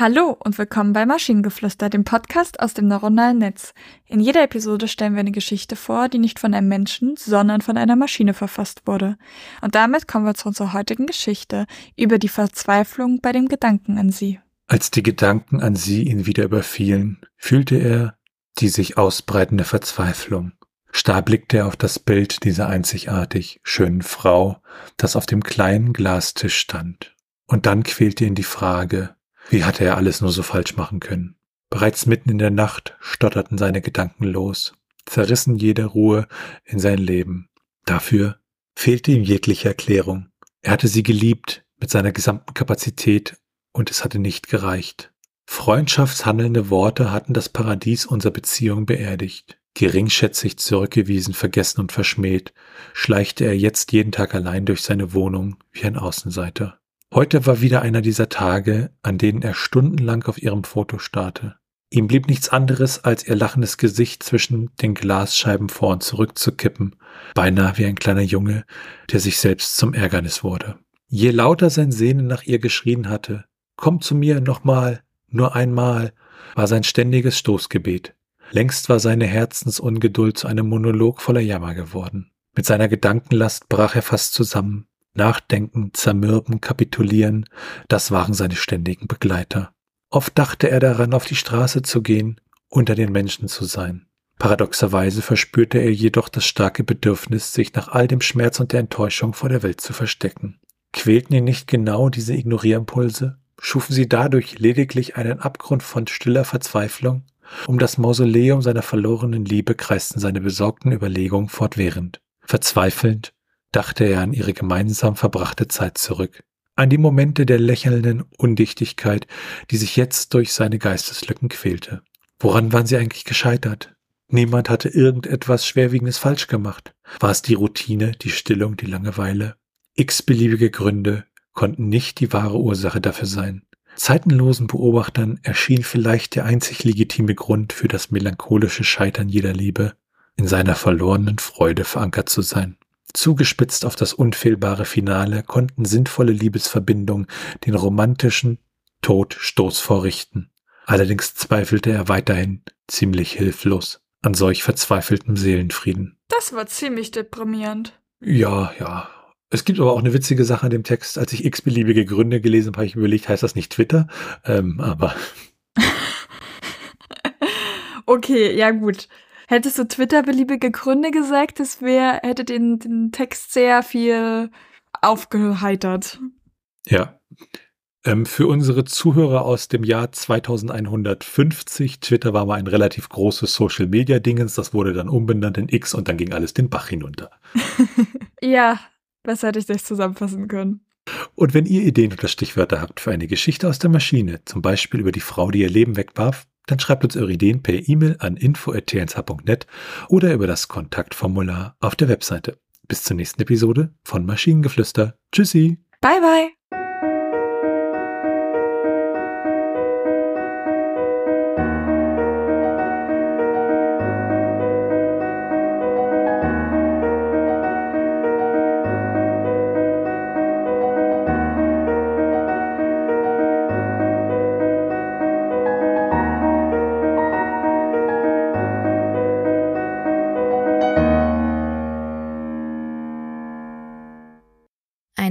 Hallo und willkommen bei Maschinengeflüster, dem Podcast aus dem neuronalen Netz. In jeder Episode stellen wir eine Geschichte vor, die nicht von einem Menschen, sondern von einer Maschine verfasst wurde. Und damit kommen wir zu unserer heutigen Geschichte über die Verzweiflung bei dem Gedanken an sie. Als die Gedanken an sie ihn wieder überfielen, fühlte er die sich ausbreitende Verzweiflung. Starr blickte er auf das Bild dieser einzigartig schönen Frau, das auf dem kleinen Glastisch stand. Und dann quälte ihn die Frage, wie hatte er alles nur so falsch machen können? Bereits mitten in der Nacht stotterten seine Gedanken los, zerrissen jede Ruhe in sein Leben. Dafür fehlte ihm jegliche Erklärung. Er hatte sie geliebt mit seiner gesamten Kapazität und es hatte nicht gereicht. Freundschaftshandelnde Worte hatten das Paradies unserer Beziehung beerdigt. Geringschätzig zurückgewiesen, vergessen und verschmäht, schleichte er jetzt jeden Tag allein durch seine Wohnung wie ein Außenseiter. Heute war wieder einer dieser Tage, an denen er stundenlang auf ihrem Foto starrte. Ihm blieb nichts anderes, als ihr lachendes Gesicht zwischen den Glasscheiben vor und zurück zu kippen, beinahe wie ein kleiner Junge, der sich selbst zum Ärgernis wurde. Je lauter sein Sehnen nach ihr geschrien hatte, Komm zu mir nochmal, nur einmal, war sein ständiges Stoßgebet. Längst war seine Herzensungeduld zu einem Monolog voller Jammer geworden. Mit seiner Gedankenlast brach er fast zusammen, Nachdenken, Zermürben, Kapitulieren, das waren seine ständigen Begleiter. Oft dachte er daran, auf die Straße zu gehen, unter den Menschen zu sein. Paradoxerweise verspürte er jedoch das starke Bedürfnis, sich nach all dem Schmerz und der Enttäuschung vor der Welt zu verstecken. Quälten ihn nicht genau diese Ignorierimpulse? Schufen sie dadurch lediglich einen Abgrund von stiller Verzweiflung? Um das Mausoleum seiner verlorenen Liebe kreisten seine besorgten Überlegungen fortwährend. Verzweifelnd dachte er an ihre gemeinsam verbrachte Zeit zurück, an die Momente der lächelnden Undichtigkeit, die sich jetzt durch seine Geisteslücken quälte. Woran waren sie eigentlich gescheitert? Niemand hatte irgendetwas Schwerwiegendes falsch gemacht. War es die Routine, die Stillung, die Langeweile? X-beliebige Gründe konnten nicht die wahre Ursache dafür sein. Zeitenlosen Beobachtern erschien vielleicht der einzig legitime Grund für das melancholische Scheitern jeder Liebe, in seiner verlorenen Freude verankert zu sein. Zugespitzt auf das unfehlbare Finale konnten sinnvolle Liebesverbindungen den romantischen Tod Stoß vorrichten. Allerdings zweifelte er weiterhin ziemlich hilflos an solch verzweifeltem Seelenfrieden. Das war ziemlich deprimierend. Ja, ja. Es gibt aber auch eine witzige Sache an dem Text. Als ich x-beliebige Gründe gelesen habe, habe ich überlegt, heißt das nicht Twitter? Ähm, aber. okay, ja gut. Hättest du Twitter beliebige Gründe gesagt, das wäre, hätte den, den Text sehr viel aufgeheitert. Ja. Ähm, für unsere Zuhörer aus dem Jahr 2150, Twitter war mal ein relativ großes Social Media Dingens, das wurde dann umbenannt in X und dann ging alles den Bach hinunter. ja, besser hätte ich das zusammenfassen können. Und wenn ihr Ideen oder Stichwörter habt für eine Geschichte aus der Maschine, zum Beispiel über die Frau, die ihr Leben wegwarf, dann schreibt uns eure Ideen per E-Mail an info.tnsh.net oder über das Kontaktformular auf der Webseite. Bis zur nächsten Episode von Maschinengeflüster. Tschüssi. Bye bye.